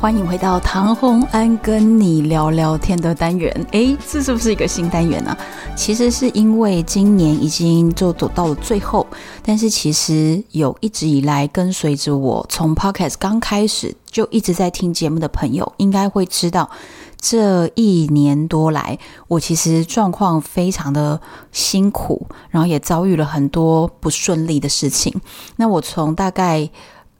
欢迎回到唐红安跟你聊聊天的单元。诶，这是不是一个新单元呢？其实是因为今年已经就走到了最后，但是其实有一直以来跟随着我从 Podcast 刚开始就一直在听节目的朋友，应该会知道，这一年多来，我其实状况非常的辛苦，然后也遭遇了很多不顺利的事情。那我从大概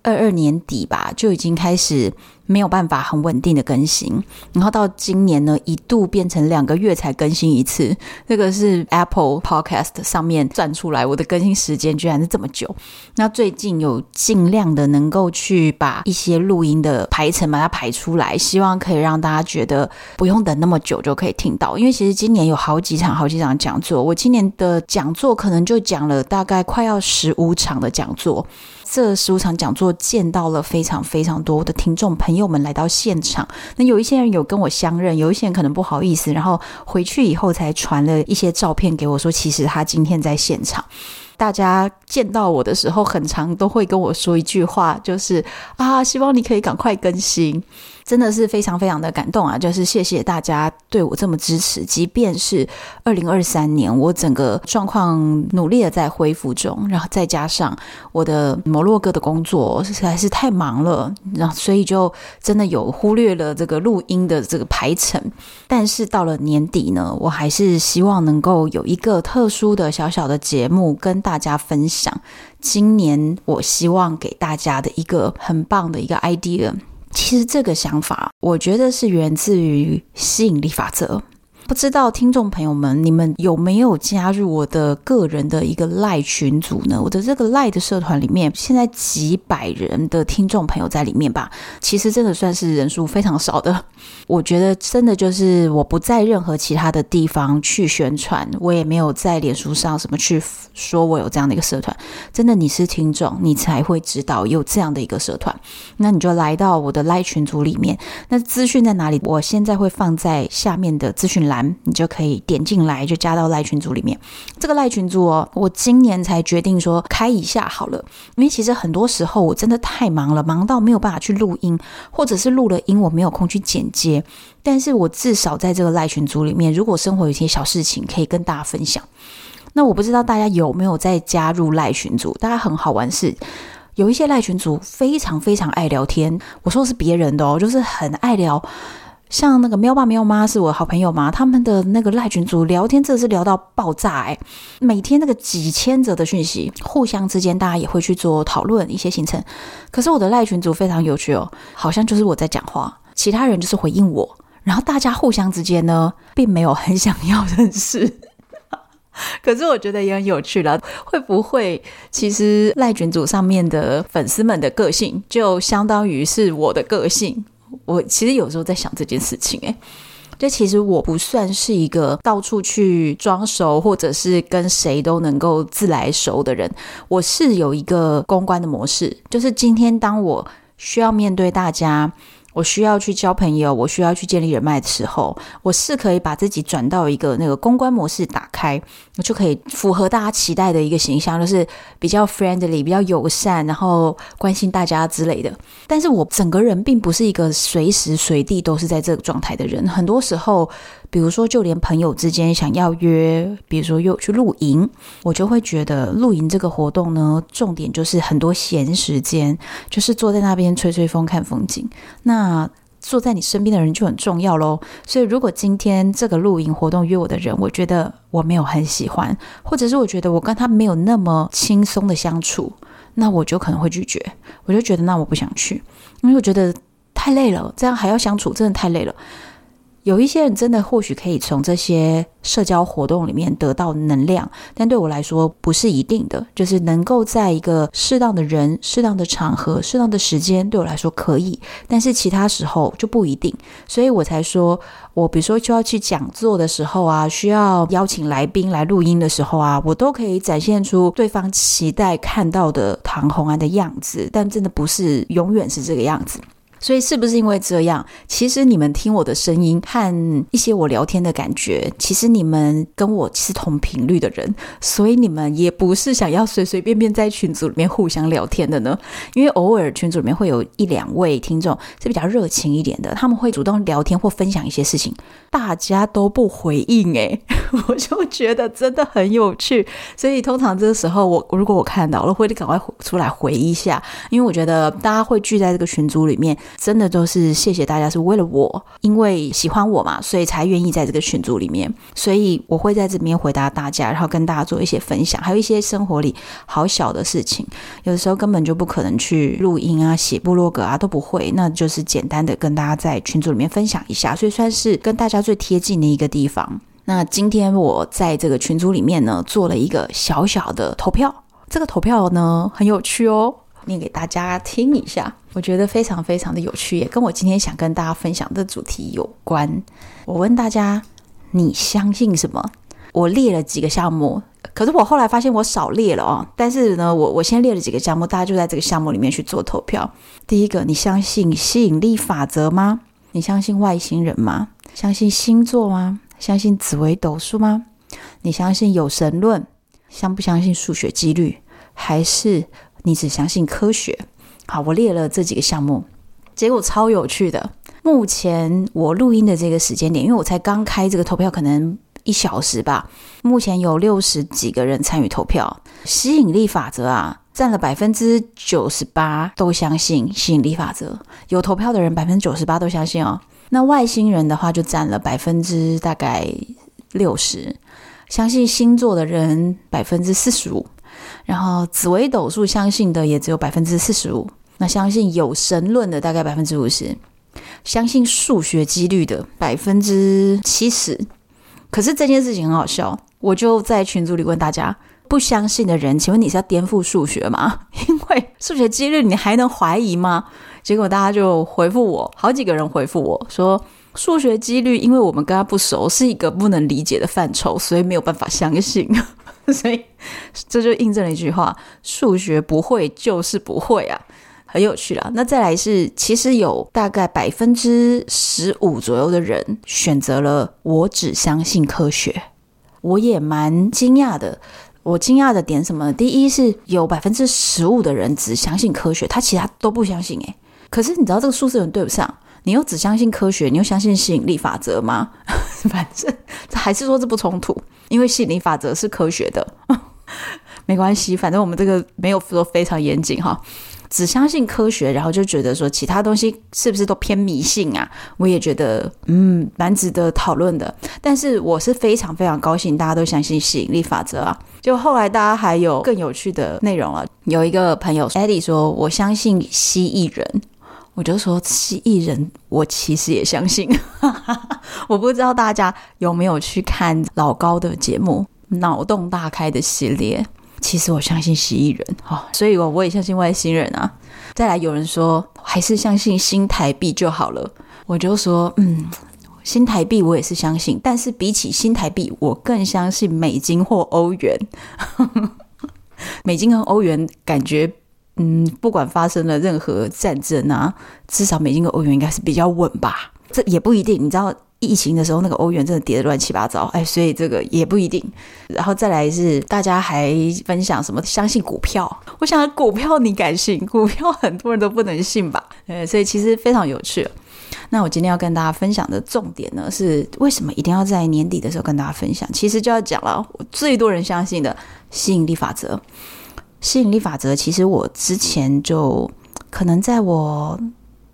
二二年底吧，就已经开始。没有办法很稳定的更新，然后到今年呢，一度变成两个月才更新一次。这个是 Apple Podcast 上面算出来，我的更新时间居然是这么久。那最近有尽量的能够去把一些录音的排程把它排出来，希望可以让大家觉得不用等那么久就可以听到。因为其实今年有好几场、好几场讲座，我今年的讲座可能就讲了大概快要十五场的讲座。这十五场讲座见到了非常非常多的听众朋友们来到现场，那有一些人有跟我相认，有一些人可能不好意思，然后回去以后才传了一些照片给我，说其实他今天在现场。大家见到我的时候，很常都会跟我说一句话，就是啊，希望你可以赶快更新。真的是非常非常的感动啊！就是谢谢大家对我这么支持，即便是二零二三年，我整个状况努力的在恢复中，然后再加上我的摩洛哥的工作实在是太忙了，然后所以就真的有忽略了这个录音的这个排程。但是到了年底呢，我还是希望能够有一个特殊的小小的节目跟大大家分享。今年我希望给大家的一个很棒的一个 idea。其实这个想法，我觉得是源自于吸引力法则。不知道听众朋友们，你们有没有加入我的个人的一个赖群组呢？我的这个赖的社团里面，现在几百人的听众朋友在里面吧。其实真的算是人数非常少的。我觉得真的就是我不在任何其他的地方去宣传，我也没有在脸书上什么去说我有这样的一个社团。真的，你是听众，你才会知道有这样的一个社团。那你就来到我的赖群组里面。那资讯在哪里？我现在会放在下面的资讯栏。你就可以点进来，就加到赖群组里面。这个赖群组哦，我今年才决定说开一下好了，因为其实很多时候我真的太忙了，忙到没有办法去录音，或者是录了音我没有空去剪接。但是我至少在这个赖群组里面，如果生活有些小事情可以跟大家分享。那我不知道大家有没有在加入赖群组？大家很好玩是，有一些赖群组非常非常爱聊天。我说是别人的哦，就是很爱聊。像那个喵爸喵妈是我的好朋友嘛，他们的那个赖群组聊天真的是聊到爆炸哎，每天那个几千则的讯息，互相之间大家也会去做讨论一些行程。可是我的赖群组非常有趣哦，好像就是我在讲话，其他人就是回应我，然后大家互相之间呢，并没有很想要认识。可是我觉得也很有趣了，会不会其实赖群组上面的粉丝们的个性，就相当于是我的个性？我其实有时候在想这件事情，诶，就其实我不算是一个到处去装熟，或者是跟谁都能够自来熟的人。我是有一个公关的模式，就是今天当我需要面对大家。我需要去交朋友，我需要去建立人脉的时候，我是可以把自己转到一个那个公关模式打开，我就可以符合大家期待的一个形象，就是比较 friendly、比较友善，然后关心大家之类的。但是我整个人并不是一个随时随地都是在这个状态的人，很多时候。比如说，就连朋友之间想要约，比如说又去露营，我就会觉得露营这个活动呢，重点就是很多闲时间，就是坐在那边吹吹风、看风景。那那坐在你身边的人就很重要喽。所以，如果今天这个露营活动约我的人，我觉得我没有很喜欢，或者是我觉得我跟他没有那么轻松的相处，那我就可能会拒绝。我就觉得那我不想去，因为我觉得太累了，这样还要相处，真的太累了。有一些人真的或许可以从这些社交活动里面得到能量，但对我来说不是一定的。就是能够在一个适当的人、适当的场合、适当的时间，对我来说可以，但是其他时候就不一定。所以我才说，我比如说就要去讲座的时候啊，需要邀请来宾来录音的时候啊，我都可以展现出对方期待看到的唐红安的样子，但真的不是永远是这个样子。所以是不是因为这样？其实你们听我的声音和一些我聊天的感觉，其实你们跟我是同频率的人，所以你们也不是想要随随便便在群组里面互相聊天的呢。因为偶尔群组里面会有一两位听众是比较热情一点的，他们会主动聊天或分享一些事情，大家都不回应，诶，我就觉得真的很有趣。所以通常这个时候我，如果我看到了，会赶快出来回一下，因为我觉得大家会聚在这个群组里面。真的都是谢谢大家，是为了我，因为喜欢我嘛，所以才愿意在这个群组里面。所以我会在这边回答大家，然后跟大家做一些分享，还有一些生活里好小的事情，有的时候根本就不可能去录音啊、写部落格啊都不会，那就是简单的跟大家在群组里面分享一下，所以算是跟大家最贴近的一个地方。那今天我在这个群组里面呢，做了一个小小的投票，这个投票呢很有趣哦。念给大家听一下，我觉得非常非常的有趣，也跟我今天想跟大家分享的主题有关。我问大家，你相信什么？我列了几个项目，可是我后来发现我少列了哦。但是呢，我我先列了几个项目，大家就在这个项目里面去做投票。第一个，你相信吸引力法则吗？你相信外星人吗？相信星座吗？相信紫微斗数吗？你相信有神论？相不相信数学几率？还是？你只相信科学？好，我列了这几个项目，结果超有趣的。目前我录音的这个时间点，因为我才刚开这个投票，可能一小时吧。目前有六十几个人参与投票。吸引力法则啊，占了百分之九十八都相信吸引力法则。有投票的人百分之九十八都相信哦。那外星人的话就占了百分之大概六十，相信星座的人百分之四十五。然后紫微斗数相信的也只有百分之四十五，那相信有神论的大概百分之五十，相信数学几率的百分之七十。可是这件事情很好笑，我就在群组里问大家：不相信的人，请问你是要颠覆数学吗？因为数学几率你还能怀疑吗？结果大家就回复我，好几个人回复我说，数学几率因为我们跟他不熟，是一个不能理解的范畴，所以没有办法相信。所以这就印证了一句话：数学不会就是不会啊，很有趣啦。那再来是，其实有大概百分之十五左右的人选择了我只相信科学，我也蛮惊讶的。我惊讶的点什么？第一是有百分之十五的人只相信科学，他其他都不相信诶。可是你知道这个数字有对不上。你又只相信科学，你又相信吸引力法则吗？反正这还是说这不冲突，因为吸引力法则是科学的，没关系。反正我们这个没有说非常严谨哈，只相信科学，然后就觉得说其他东西是不是都偏迷信啊？我也觉得嗯，蛮值得讨论的。但是我是非常非常高兴，大家都相信吸引力法则啊！就后来大家还有更有趣的内容了，有一个朋友 Eddie 说，我相信蜥蜴人。我就说蜥蜴人，我其实也相信。我不知道大家有没有去看老高的节目《脑洞大开》的系列。其实我相信蜥蜴人，哦，所以我我也相信外星人啊。再来有人说还是相信新台币就好了，我就说嗯，新台币我也是相信，但是比起新台币，我更相信美金或欧元。美金和欧元感觉。嗯，不管发生了任何战争啊，至少美金跟欧元应该是比较稳吧。这也不一定，你知道疫情的时候那个欧元真的跌得乱七八糟，哎，所以这个也不一定。然后再来是大家还分享什么相信股票，我想股票你敢信？股票很多人都不能信吧？呃，所以其实非常有趣。那我今天要跟大家分享的重点呢，是为什么一定要在年底的时候跟大家分享？其实就要讲了，我最多人相信的吸引力法则。吸引力法则，其实我之前就可能在我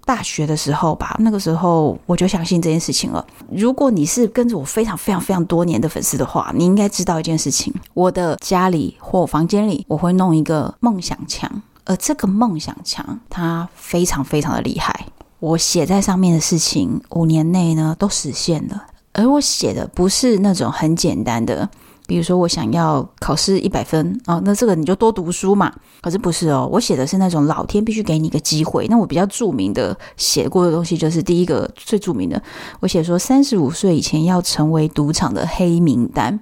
大学的时候吧，那个时候我就相信这件事情了。如果你是跟着我非常非常非常多年的粉丝的话，你应该知道一件事情：我的家里或房间里，我会弄一个梦想墙，而这个梦想墙它非常非常的厉害。我写在上面的事情，五年内呢都实现了。而我写的不是那种很简单的，比如说我想要考试一百分哦，那这个你就多读书嘛。可是不是哦，我写的是那种老天必须给你一个机会。那我比较著名的写过的东西，就是第一个最著名的，我写说三十五岁以前要成为赌场的黑名单。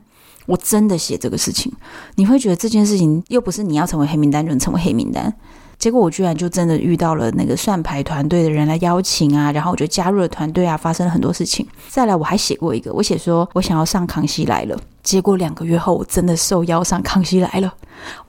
我真的写这个事情，你会觉得这件事情又不是你要成为黑名单就能成为黑名单。结果我居然就真的遇到了那个算牌团队的人来邀请啊，然后我就加入了团队啊，发生了很多事情。再来我还写过一个，我写说我想要上康熙来了，结果两个月后我真的受邀上康熙来了。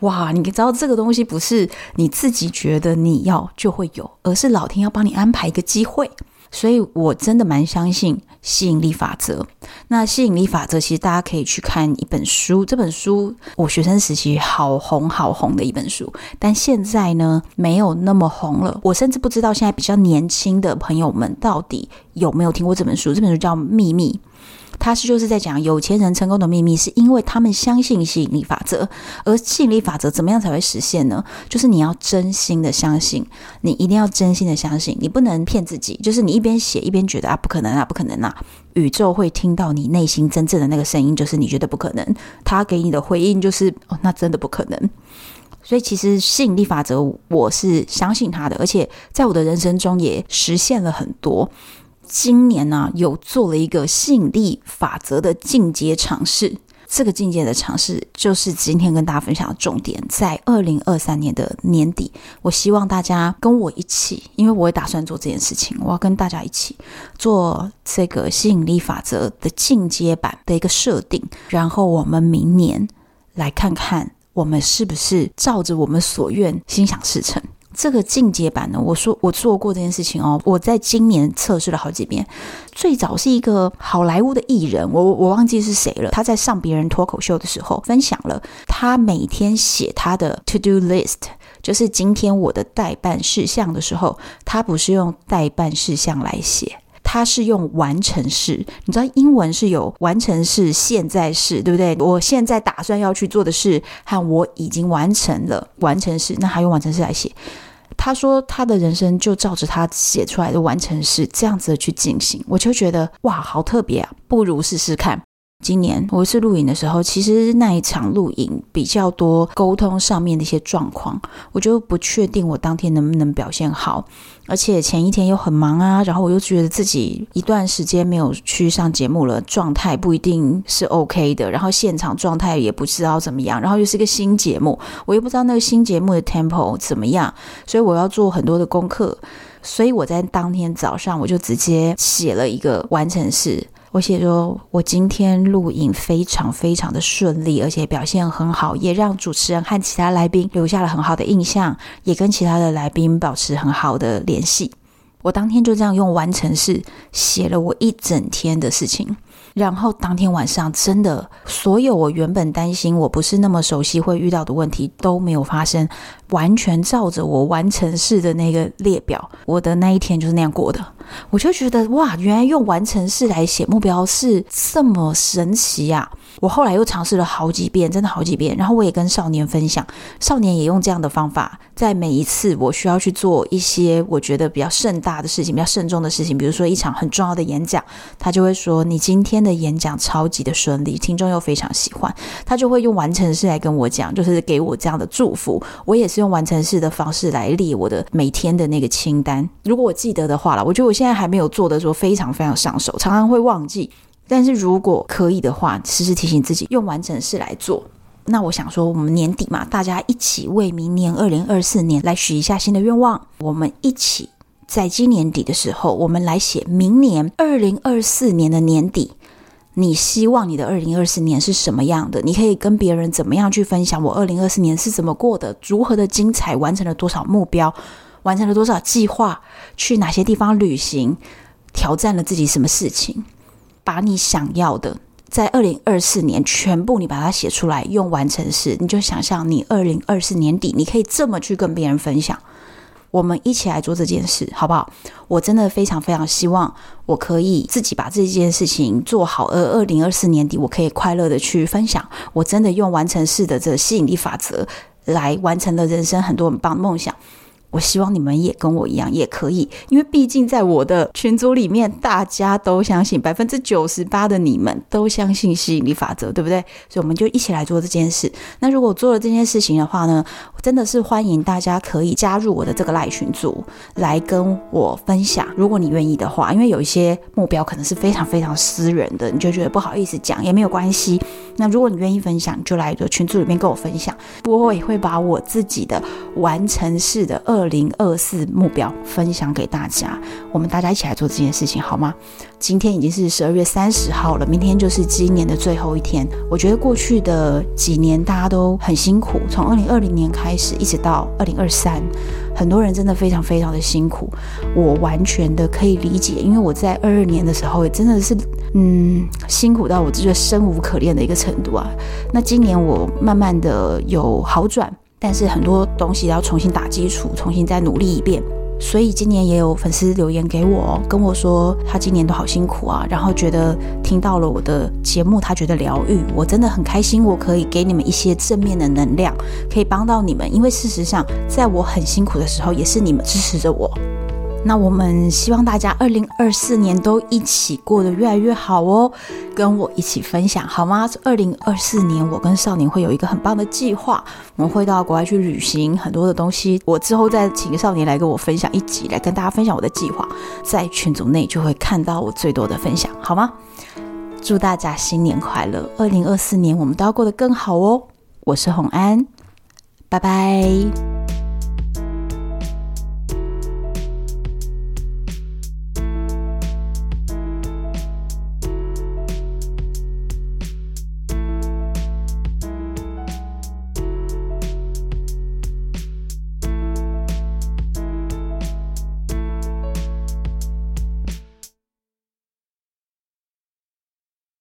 哇，你知道这个东西不是你自己觉得你要就会有，而是老天要帮你安排一个机会。所以我真的蛮相信吸引力法则。那吸引力法则其实大家可以去看一本书，这本书我学生时期好红好红的一本书，但现在呢没有那么红了。我甚至不知道现在比较年轻的朋友们到底有没有听过这本书。这本书叫《秘密》。他是就是在讲有钱人成功的秘密，是因为他们相信吸引力法则。而吸引力法则怎么样才会实现呢？就是你要真心的相信，你一定要真心的相信，你不能骗自己。就是你一边写一边觉得啊，不可能啊，不可能啊，宇宙会听到你内心真正的那个声音，就是你觉得不可能，他给你的回应就是哦，那真的不可能。所以其实吸引力法则我是相信他的，而且在我的人生中也实现了很多。今年呢、有做了一个吸引力法则的进阶尝试。这个进阶的尝试，就是今天跟大家分享的重点。在二零二三年的年底，我希望大家跟我一起，因为我也打算做这件事情，我要跟大家一起做这个吸引力法则的进阶版的一个设定。然后我们明年来看看，我们是不是照着我们所愿，心想事成。这个进阶版呢，我说我做过这件事情哦，我在今年测试了好几遍。最早是一个好莱坞的艺人，我我忘记是谁了。他在上别人脱口秀的时候，分享了他每天写他的 to do list，就是今天我的待办事项的时候，他不是用待办事项来写。他是用完成式，你知道英文是有完成式、现在式，对不对？我现在打算要去做的事和我已经完成了完成式，那还用完成式来写。他说他的人生就照着他写出来的完成式这样子去进行，我就觉得哇，好特别啊，不如试试看。今年我一次录影的时候，其实那一场录影比较多沟通上面的一些状况，我就不确定我当天能不能表现好，而且前一天又很忙啊，然后我又觉得自己一段时间没有去上节目了，状态不一定是 OK 的，然后现场状态也不知道怎么样，然后又是个新节目，我又不知道那个新节目的 tempo 怎么样，所以我要做很多的功课，所以我在当天早上我就直接写了一个完成式。我写说，我今天录影非常非常的顺利，而且表现很好，也让主持人和其他来宾留下了很好的印象，也跟其他的来宾保持很好的联系。我当天就这样用完成式写了我一整天的事情。然后当天晚上，真的所有我原本担心我不是那么熟悉会遇到的问题都没有发生，完全照着我完成式的那个列表，我的那一天就是那样过的。我就觉得哇，原来用完成式来写目标是这么神奇呀！我后来又尝试了好几遍，真的好几遍。然后我也跟少年分享，少年也用这样的方法，在每一次我需要去做一些我觉得比较盛大的事情、比较慎重的事情，比如说一场很重要的演讲，他就会说：“你今天。”的演讲超级的顺利，听众又非常喜欢，他就会用完成式来跟我讲，就是给我这样的祝福。我也是用完成式的方式来列我的每天的那个清单。如果我记得的话了，我觉得我现在还没有做的时候非常非常上手，常常会忘记。但是如果可以的话，时时提醒自己用完成式来做。那我想说，我们年底嘛，大家一起为明年二零二四年来许一下新的愿望，我们一起在今年底的时候，我们来写明年二零二四年的年底。你希望你的二零二四年是什么样的？你可以跟别人怎么样去分享？我二零二四年是怎么过的？如何的精彩？完成了多少目标？完成了多少计划？去哪些地方旅行？挑战了自己什么事情？把你想要的在二零二四年全部你把它写出来，用完成式，你就想象你二零二四年底你可以这么去跟别人分享。我们一起来做这件事，好不好？我真的非常非常希望我可以自己把这件事情做好，而二零二四年底我可以快乐的去分享。我真的用完成式的这吸引力法则来完成了人生很多很棒的梦想。我希望你们也跟我一样，也可以，因为毕竟在我的群组里面，大家都相信百分之九十八的你们都相信吸引力法则，对不对？所以我们就一起来做这件事。那如果做了这件事情的话呢，真的是欢迎大家可以加入我的这个赖群组，来跟我分享。如果你愿意的话，因为有一些目标可能是非常非常私人的，你就觉得不好意思讲，也没有关系。那如果你愿意分享，就来这群组里面跟我分享。我也会把我自己的完成式的二零二四目标分享给大家，我们大家一起来做这件事情，好吗？今天已经是十二月三十号了，明天就是今年的最后一天。我觉得过去的几年大家都很辛苦，从二零二零年开始一直到二零二三，很多人真的非常非常的辛苦，我完全的可以理解，因为我在二二年的时候也真的是嗯辛苦到我觉得生无可恋的一个程度啊。那今年我慢慢的有好转。但是很多东西要重新打基础，重新再努力一遍。所以今年也有粉丝留言给我，跟我说他今年都好辛苦啊，然后觉得听到了我的节目，他觉得疗愈，我真的很开心，我可以给你们一些正面的能量，可以帮到你们。因为事实上，在我很辛苦的时候，也是你们支持着我。那我们希望大家二零二四年都一起过得越来越好哦，跟我一起分享好吗？二零二四年我跟少年会有一个很棒的计划，我们会到国外去旅行，很多的东西，我之后再请少年来跟我分享一集，来跟大家分享我的计划，在群组内就会看到我最多的分享，好吗？祝大家新年快乐，二零二四年我们都要过得更好哦。我是红安，拜拜。